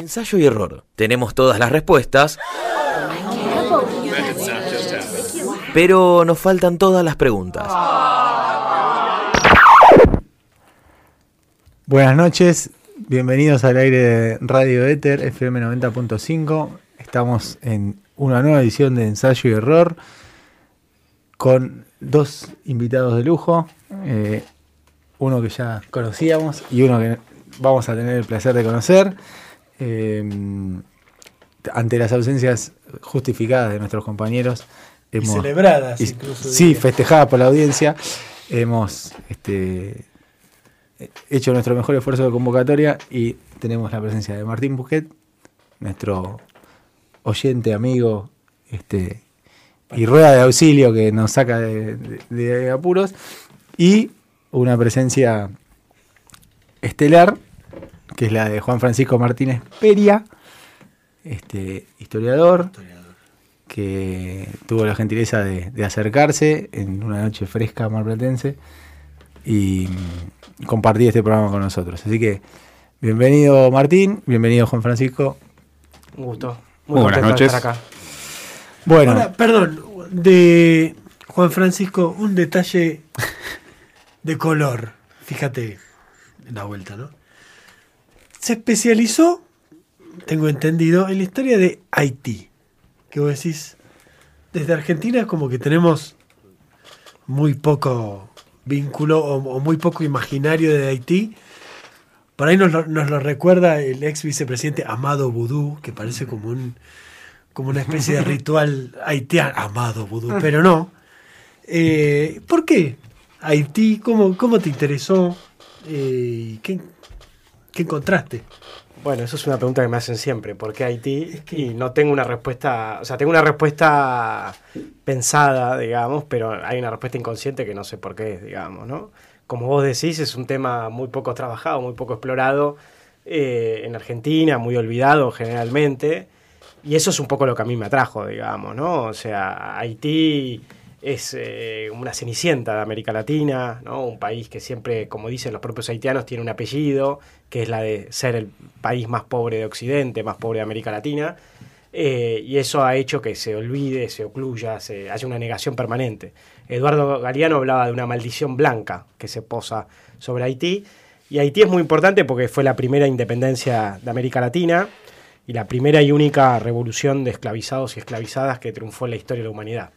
Ensayo y error. Tenemos todas las respuestas, pero nos faltan todas las preguntas. Buenas noches, bienvenidos al aire de Radio Éter FM 90.5. Estamos en una nueva edición de Ensayo y Error con dos invitados de lujo, eh, uno que ya conocíamos y uno que vamos a tener el placer de conocer. Eh, ante las ausencias justificadas de nuestros compañeros, Y celebradas, y- incluso. sí, diría. festejadas por la audiencia, hemos este, hecho nuestro mejor esfuerzo de convocatoria y tenemos la presencia de Martín Busquet, nuestro oyente, amigo este, y rueda de auxilio que nos saca de, de- de apuros, y una presencia estelar, que es la de Juan Francisco Martínez Peria, este, historiador, que tuvo la gentileza de, de acercarse en una noche fresca marplatense y mm, compartir este programa con nosotros. Así que bienvenido Martín, bienvenido Juan Francisco. Un gusto. Muy buenas contento de noches. estar acá. Bueno, Ahora, perdón, de Juan Francisco, un detalle de color. Fíjate en la vuelta, ¿no? Se especializó, tengo entendido, en la historia de Haití. Que vos decís, desde Argentina como que tenemos muy poco vínculo o, o muy poco imaginario de Haití. Por ahí nos lo, nos lo recuerda el ex vicepresidente Amado Boudou, que parece como un como una especie de ritual haitiano, Amado Boudou, pero no. Eh, ¿Por qué Haití? ¿Cómo, cómo te interesó? Eh, ¿qué, ¿Qué encontraste? Bueno, eso es una pregunta que me hacen siempre. ¿Por qué Haití? Y no tengo una respuesta, o sea, tengo una respuesta pensada, digamos, pero hay una respuesta inconsciente que no sé por qué, digamos, ¿no? Como vos decís, es un tema muy poco trabajado, muy poco explorado eh, en Argentina, muy olvidado generalmente. Y eso es un poco lo que a mí me atrajo, digamos, ¿no? O sea, Haití es eh, una cenicienta de América Latina, ¿no? Un país que siempre, como dicen los propios haitianos, tiene un apellido, que es la de ser el país más pobre de Occidente, más pobre de América Latina. Eh, y eso ha hecho que se olvide, se ocluya, se haya una negación permanente. Eduardo Galeano hablaba de una maldición blanca que se posa sobre Haití. Y Haití es muy importante porque fue la primera independencia de América Latina y la primera y única revolución de esclavizados y esclavizadas que triunfó en la historia de la humanidad.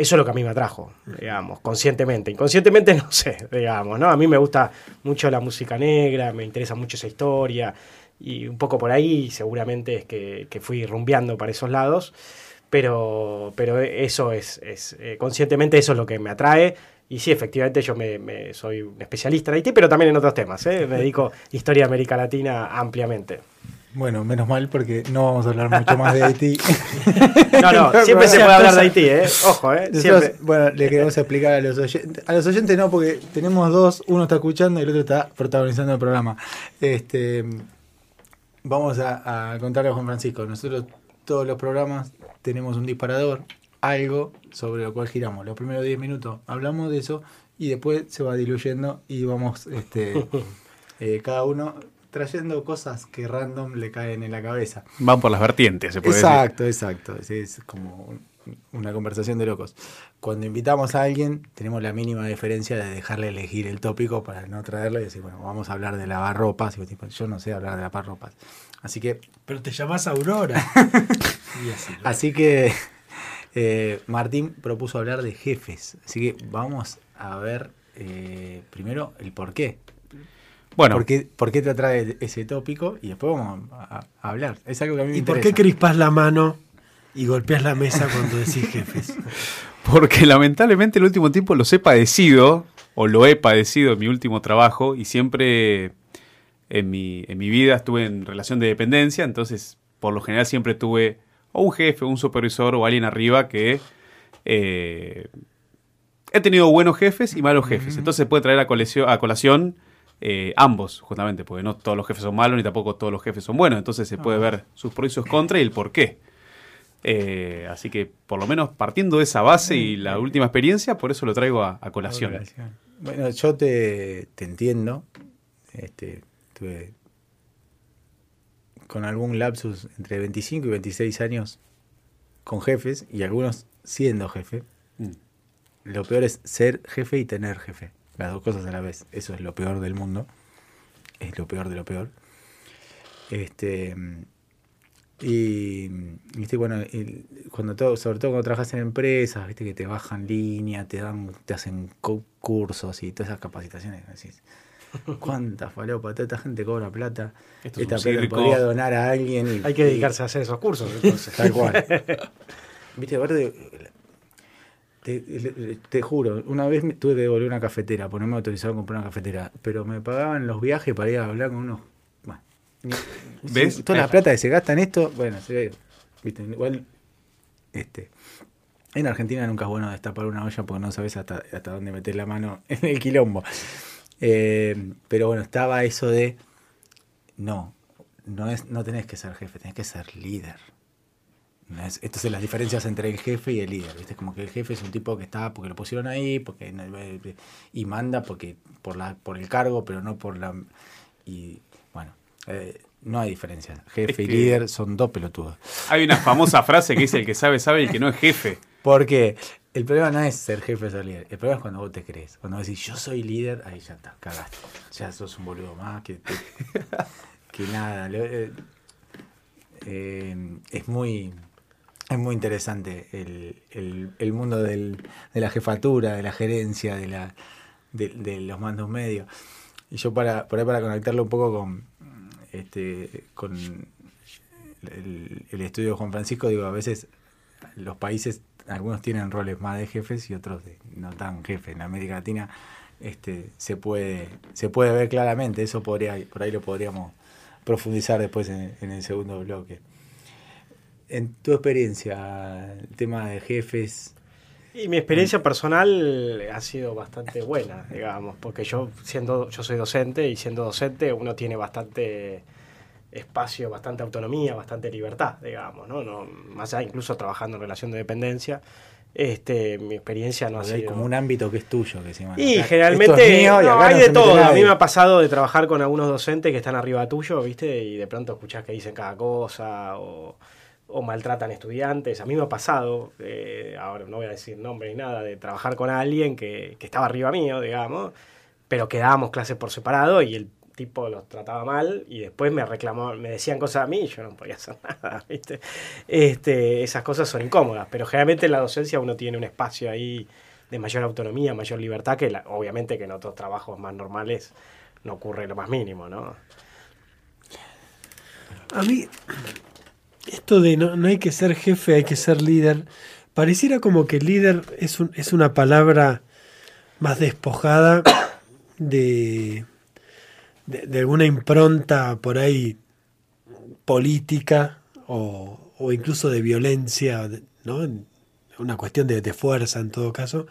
Eso es lo que a mí me atrajo, digamos, conscientemente. Inconscientemente no sé, digamos, ¿no? A mí me gusta mucho la música negra, me interesa mucho esa historia y un poco por ahí seguramente es que, que fui rumbeando para esos lados, pero, pero eso es, es eh, conscientemente eso es lo que me atrae. Y sí, efectivamente yo me, me- soy un especialista en Haití, pero también en otros temas. ¿eh? Me dedico historia de América Latina ampliamente. Bueno, menos mal porque no vamos a hablar mucho más de Haití. No, no, siempre se puede hablar de Haití, ¿eh? Ojo, ¿eh? Nosotros, Siempre. bueno, le queremos explicar a los oyentes. A los oyentes no, porque tenemos dos, uno está escuchando y el otro está protagonizando el programa. Este, vamos a, a contarle a Juan Francisco. Nosotros todos los programas tenemos un disparador, algo sobre lo cual giramos. Los primeros 10 minutos hablamos de eso y después se va diluyendo y vamos este, eh, cada uno trayendo cosas que random le caen en la cabeza. Van por las vertientes, se puede Exacto, exacto. Sí, es como un- una conversación de locos. Cuando invitamos a alguien, tenemos la mínima diferencia de dejarle elegir el tópico para no traerlo y decir, bueno, vamos a hablar de lavarropas. Y tipo, yo no sé hablar de lavarropas. Así que, Pero te llamás Aurora. Y así, que eh, Martín propuso hablar de jefes. Así que vamos a ver eh, primero el por qué. decir. Bueno, ¿Por qué, por qué te atrae ese tópico? Y después vamos a, a hablar. Es algo que a mí me ¿Y por qué crispas la mano y golpeas la mesa cuando decís jefes? porque lamentablemente el último tiempo los he padecido, o lo he padecido en mi último trabajo, y siempre en mi, en mi vida estuve en relación de dependencia, entonces por lo general siempre tuve o un jefe, o un supervisor o alguien arriba que eh, he tenido buenos jefes y malos jefes. Entonces puede traer a, colección- a colación eh, ambos, justamente, porque no todos los jefes son malos ni tampoco todos los jefes son buenos. Entonces se puede ver sus pros y sus contras y el por qué. Eh, así que por lo menos partiendo de esa base y la última experiencia, por eso lo traigo a, a colación. Bueno, yo te, te entiendo. Este, tuve con algún lapsus entre 25 y 26 años con jefes y algunos siendo jefe. Mm. Lo peor es ser jefe y tener jefe. Las dos cosas a la vez. Eso es lo peor del mundo. Es lo peor de lo peor. Este. Y, viste, bueno, el- cuando todo, sobre todo cuando trabajas en empresas, viste que te bajan línea, te dan, te hacen cu- cursos y todas esas capacitaciones. Decís, ¿Cuánta falopa? Toda esta gente cobra plata. Esto es Esta plata podría donar a alguien. y- Hay que dedicarse a hacer esos cursos, entonces. Tal cual. Viste, aparte, te, te juro, una vez me tuve que devolver una cafetera, porque no me autorizaron a comprar una cafetera, pero me pagaban los viajes para ir a hablar con unos. Bueno, ¿Ves? si- Toda la plata que se gasta en esto, bueno, se. Viste, igual. Este. En Argentina nunca es bueno destapar una olla porque no sabes hasta, hasta dónde meter la mano en el quilombo. Eh, pero bueno, estaba eso de. No, no, es, no tenés que ser jefe, tenés que ser líder. Entonces las diferencias entre el jefe y el líder, ¿viste? Como que el jefe es un tipo que está porque lo pusieron ahí, porque no- eh, y manda porque por la por el cargo, pero no por la y bueno, eh, no hay diferencia. Jefe Es y líder son dos pelotudos. Hay una famosa frase que dice el que sabe, sabe y el que no es jefe. Porque el problema no es ser jefe o ser líder, el problema es cuando vos te crees. Cuando decís yo soy líder, ahí ya está, cagaste. Ya sos un boludo más que, que, que nada. eh, eh, es muy es muy interesante el, el- el mundo del- de la jefatura, de la gerencia, de la de, de los mandos medios. Y yo para, por ahí para conectarlo un poco con este con el, el estudio de Juan Francisco, digo, a veces los países, algunos tienen roles más de jefes y otros de no tan jefes. En América Latina este, se puede se puede ver claramente, eso podría por ahí lo podríamos profundizar después en, en el segundo bloque. En tu experiencia, el tema de jefes, Y mi experiencia personal ha sido bastante buena, digamos, porque yo siendo yo soy docente y siendo docente uno tiene bastante espacio, bastante autonomía, bastante libertad, digamos, ¿no? no más allá incluso trabajando en relación de dependencia, este mi experiencia no ha porque hay sido como un ámbito que es tuyo, que se llama. y generalmente es mío y no, acá hay no de todo. A mí nadie. me ha pasado de trabajar con algunos docentes que están arriba tuyo, ¿viste? Y de pronto escuchás que dicen cada cosa o, o maltratan estudiantes. A mí me ha pasado, eh, ahora no voy a decir nombre ni nada, de trabajar con alguien que, que estaba arriba mío, digamos, pero que dábamos clases por separado y el tipo los trataba mal y después me reclamaban, me decían cosas a mí y yo no podía hacer nada, ¿viste? Este, esas cosas son incómodas, pero generalmente en la docencia uno tiene un espacio ahí de mayor autonomía, mayor libertad, que la- obviamente que en otros trabajos más normales no ocurre lo más mínimo, ¿no? A mí, esto de no, no hay que ser jefe, hay que ser líder, pareciera como que líder es, un- es una palabra más despojada de, de, alguna impronta por ahí política o, o incluso de violencia, ¿no? Una cuestión de, de fuerza en todo caso.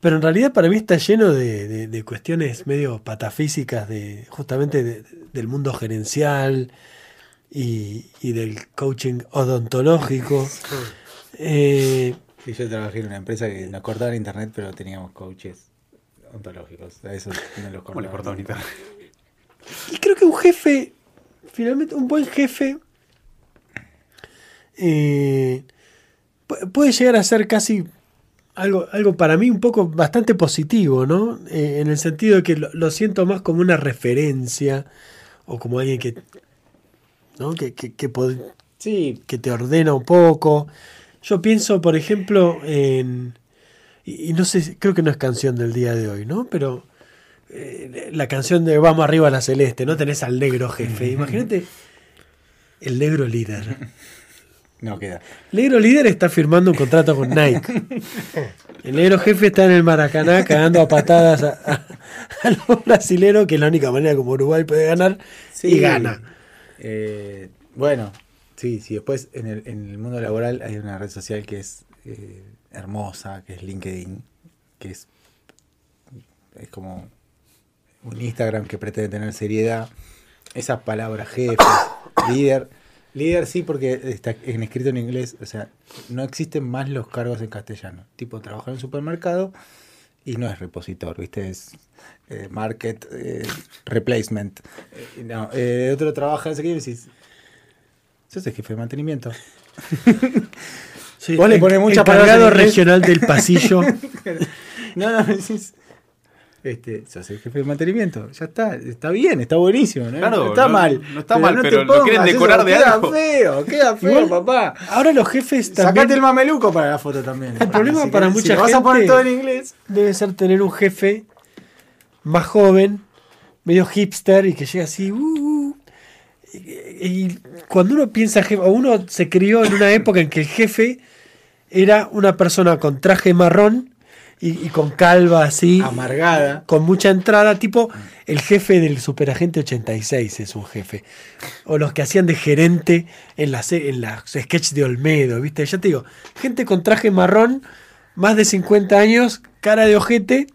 Pero en realidad para mí está lleno de, cuestiones medio patafísicas de justamente de- del mundo gerencial y, y del coaching odontológico. Eh, Sí, yo trabajé en una empresa que nos cortaban internet, pero teníamos coaches ontológicos. A eso no los ¿Cómo le cortaban internet? y creo que un jefe, finalmente un buen jefe, eh, pu- puede llegar a ser casi algo, algo para mí un poco bastante positivo, ¿no? Eh, en el sentido de que lo, lo siento más como una referencia o como alguien que, ¿no? que, que, que Sí, que te ordena un poco. Yo pienso, por ejemplo, en. Y, y no sé, creo que no es canción del día de hoy, ¿no? Pero eh, la canción de Vamos arriba a la celeste, ¿no? Tenés al negro jefe. Imagínate el negro líder. no queda. El negro líder está firmando un contrato con Nike. El negro jefe está en el Maracaná cagando a patadas a, a- a los brasileros, que es la única manera como Uruguay puede ganar, y gana. Eh, bueno, sí, sí. Después en el, en el mundo laboral hay una red social que es eh, hermosa, que es LinkedIn, que es, es como un Instagram que pretende tener seriedad. Esas palabras, jefe, líder. Líder sí, porque está en escrito en inglés. O sea, no existen más los cargos en castellano. Tipo, trabajar en un supermercado y no es repositor, ¿viste? Es eh, market eh, replacement. Eh, no, otro trabaja en ese y decís, Sos el jefe de mantenimiento. Sí, Vos le en inglés. regional del pasillo. No, no, decís. Este, sos el jefe de mantenimiento. Ya está, está bien, está buenísimo. ¿no? Claro, No está no- mal. no está mal, te pero lo quieren pongas decorar eso, de queda algo. feo, queda feo, Igual, papá. Ahora los jefes también Sacate el mameluco para la foto también. El problema Si para mucha si lo vas a poner gente- todo en inglés. debe ser tener un jefe más joven, medio hipster y que llega así. uh, uh. y, y cuando uno piensa jefe, o uno se crió en una época en que el jefe era una persona con traje marrón y, y con calva así, Amargada. con mucha entrada, tipo el jefe del Superagente 86 es un jefe. O los que hacían de gerente en las en las sketches de Olmedo, ¿viste? Ya te digo, gente con traje marrón, más de 50 años, cara de ojete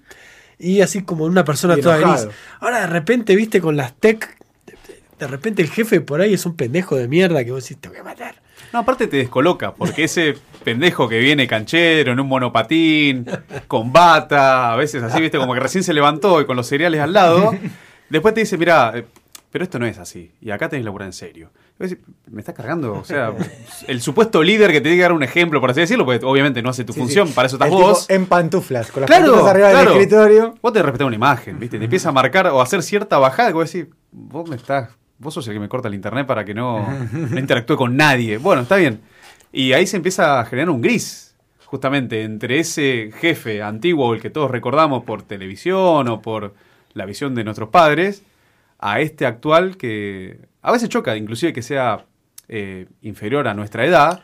y así como una persona toda gris. Ahora de repente, ¿viste? Con las tech, de- de repente el jefe por ahí es un pendejo de mierda que vos decís, te voy a matar. No, aparte te descoloca, porque ese pendejo que viene canchero, en un monopatín, con bata, a veces así, viste, como que recién se levantó y con los cereales al lado, después te dice, mira, pero esto no es así, y acá tenés laburar en serio. Me estás cargando, o sea, el supuesto líder que te tiene que dar un ejemplo, por así decirlo, porque obviamente no hace tu Sí, función, sí. para eso estás El vos. tipo en pantuflas, con las Claro, pantuflas arriba claro. del escritorio. Vos te respetas una imagen, ¿viste? Te empieza a marcar o a hacer cierta bajada que vos decís, vos me estás, vos sos el que me corta el internet para que no, no interactúe con nadie. Bueno, está bien. Y ahí se empieza a generar un gris, justamente, entre ese jefe antiguo, el que todos recordamos por televisión o por la visión de nuestros padres, a este actual que a veces choca, inclusive que sea eh, inferior a nuestra edad.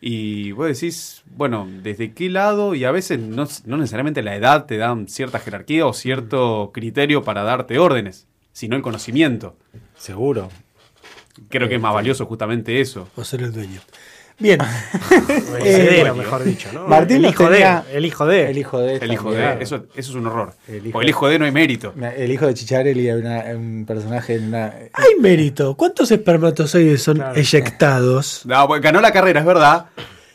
Y vos decís, bueno, ¿desde qué lado? Y a veces no, no necesariamente la edad te da cierta jerarquía o cierto criterio para darte órdenes, sino el conocimiento. Seguro. Creo que es más valioso justamente eso. O ser el dueño. Bien, O el heredero, mejor dicho, ¿no? Martín el hijo tenía- de. El hijo de. El hijo de. El hijo también. de... Eso, eso es un horror. El hijo Porque el de- hijo de no hay mérito. El hijo de Chicharelli era un personaje en una. hay mérito. ¿Cuántos espermatozoides son Claro. eyectados? No, bueno, ganó la carrera, es verdad.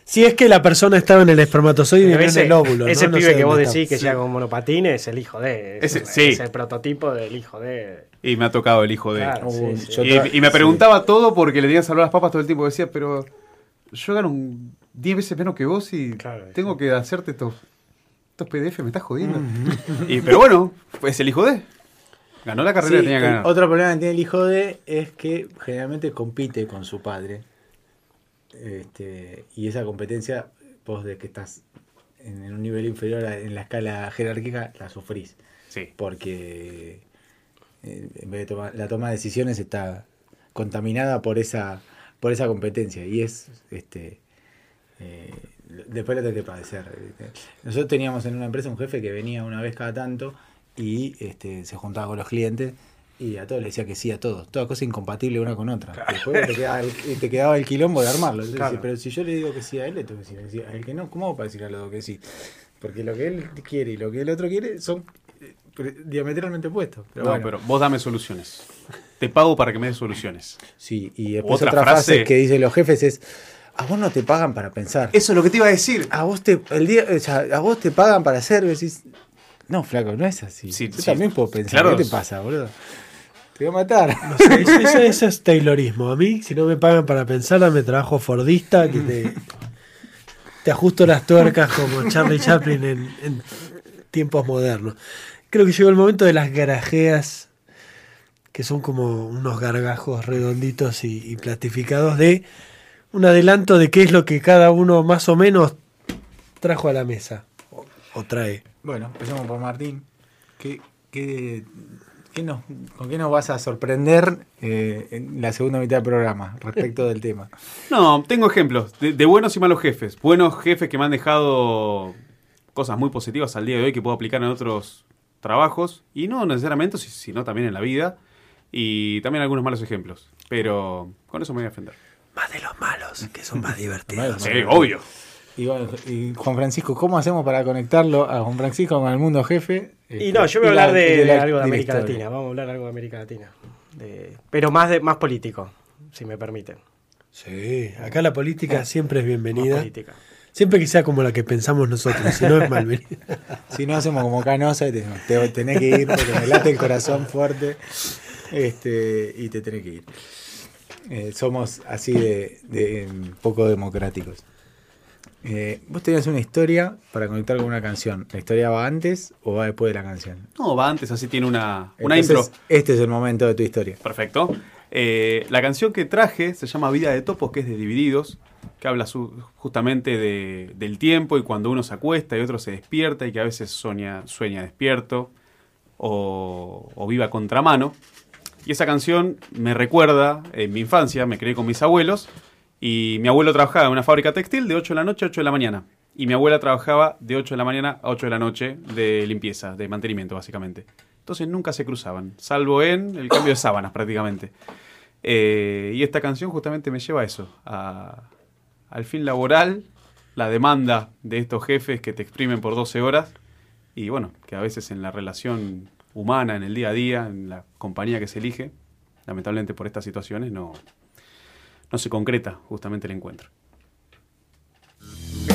Si es que la persona estaba en el espermatozoide y no Pero en ese el óvulo. ese ¿no? No pibe sé que vos decís está. que llega con monopatín es el hijo de. Es, Ese- sí. es el prototipo del hijo de. Y me ha tocado el hijo de... Claro, sí, sí. yo Y, me sí. preguntaba todo porque le tenía que salvar las papas todo el tiempo. Decía, pero yo gano un 10 veces menos que vos y Claro, tengo que hacerte estos, estos PDF, me estás jodiendo. y, pero bueno, es el hijo de. Ganó la carrera Sí, que tenía que ganar. Otro problema que tiene el hijo de es que generalmente compite con su padre. Este, y esa competencia, vos de que estás en un nivel inferior a- en la escala jerárquica, la sufrís. Sí. Porque en vez de tomar, la toma de decisiones está contaminada por esa, por esa competencia. Y es este eh, después lo tenés que padecer. Nosotros teníamos en una empresa un jefe que venía una vez cada tanto y este, se juntaba con los clientes y a todos le decía que sí a todos. Toda cosa incompatible una con otra. Después te quedaba, el, te quedaba el quilombo de armarlo. Entonces, Claro. Pero si yo le digo que sí a él, le tengo que decir a él que no. ¿Cómo hago para decir a los dos que sí? Porque lo que él quiere y lo que el otro quiere son eh, diametralmente opuestos. Pero no, bueno. pero vos dame soluciones. Te pago para que me des soluciones. Sí, y después Otra otra, frase, frase- que dicen los jefes es, a vos no te pagan para pensar. Eso es lo que te iba a decir. A vos te, el día, o sea, a vos te pagan para hacer, decís, no, flaco, no es así. Sí, Yo sí. también puedo pensar, Claro. ¿qué te pasa, boludo? Te voy a matar. No sé, eso, eso- eso es Taylorismo. A mí, si no me pagan para pensar, dame trabajo fordista que te, te ajusto las tuercas como Charlie Chaplin en, en tiempos modernos. Creo que llegó el momento de las garajeas, que son como unos gargajos redonditos y, y plastificados, de un adelanto de qué es lo que cada uno más o menos trajo a la mesa. O, o trae. Bueno, empezamos por Martín. ¿Qué, qué, qué nos, ¿Con qué nos vas a sorprender eh, en la segunda mitad del programa respecto del tema? No, tengo ejemplos de, de buenos y malos jefes. Buenos jefes que me han dejado cosas muy positivas al día de hoy que puedo aplicar en otros trabajos. Y no necesariamente, si- sino también en la vida. Y también algunos malos ejemplos. Pero con eso me voy a defender. Más de los malos, que son más divertidos. Sí, obvio. Y, bueno, y Juan Francisco, ¿cómo hacemos para conectarlo a Juan Francisco con el mundo jefe? Y Este, no, yo voy a la- hablar de, algo de América historia. Latina. Vamos a hablar algo de América Latina. De- pero más de más político, si me permiten. Sí, acá la política siempre es Más bienvenida. política. Siempre que sea como la que pensamos nosotros, si no es malvenida. Si no hacemos como canosa, te, te- tenés que ir porque me late el corazón fuerte este, y te tenés que ir. Eh, somos así de, de, em, poco democráticos. Eh, vos tenías una historia para conectar con una canción. ¿La historia va antes o va después de la canción? No, va antes, así tiene una, una Entonces, intro. Este es el momento de tu historia. Perfecto. Eh, la canción que traje se llama Vida de Topos, que es de Divididos, que habla justamente de- del tiempo y cuando uno se acuesta y otro se despierta y que a veces sueña, despierto o, o viva contramano. Y esa canción me recuerda en mi infancia, me crié con mis abuelos y mi abuelo trabajaba en una fábrica textil de 8 de la noche a 8 de la mañana. Y mi abuela trabajaba de 8 de la mañana a 8 de la noche de limpieza, de mantenimiento básicamente. Entonces nunca se cruzaban, salvo en el cambio de sábanas prácticamente. Eh, y esta canción justamente me lleva a eso, a- al fin laboral, la demanda de estos jefes que te exprimen por 12 horas y bueno, que a veces en la relación humana, en el día a día, en la compañía que se elige, lamentablemente por estas situaciones no, no se concreta justamente el encuentro.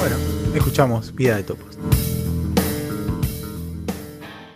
Bueno, escuchamos Vida de Topos.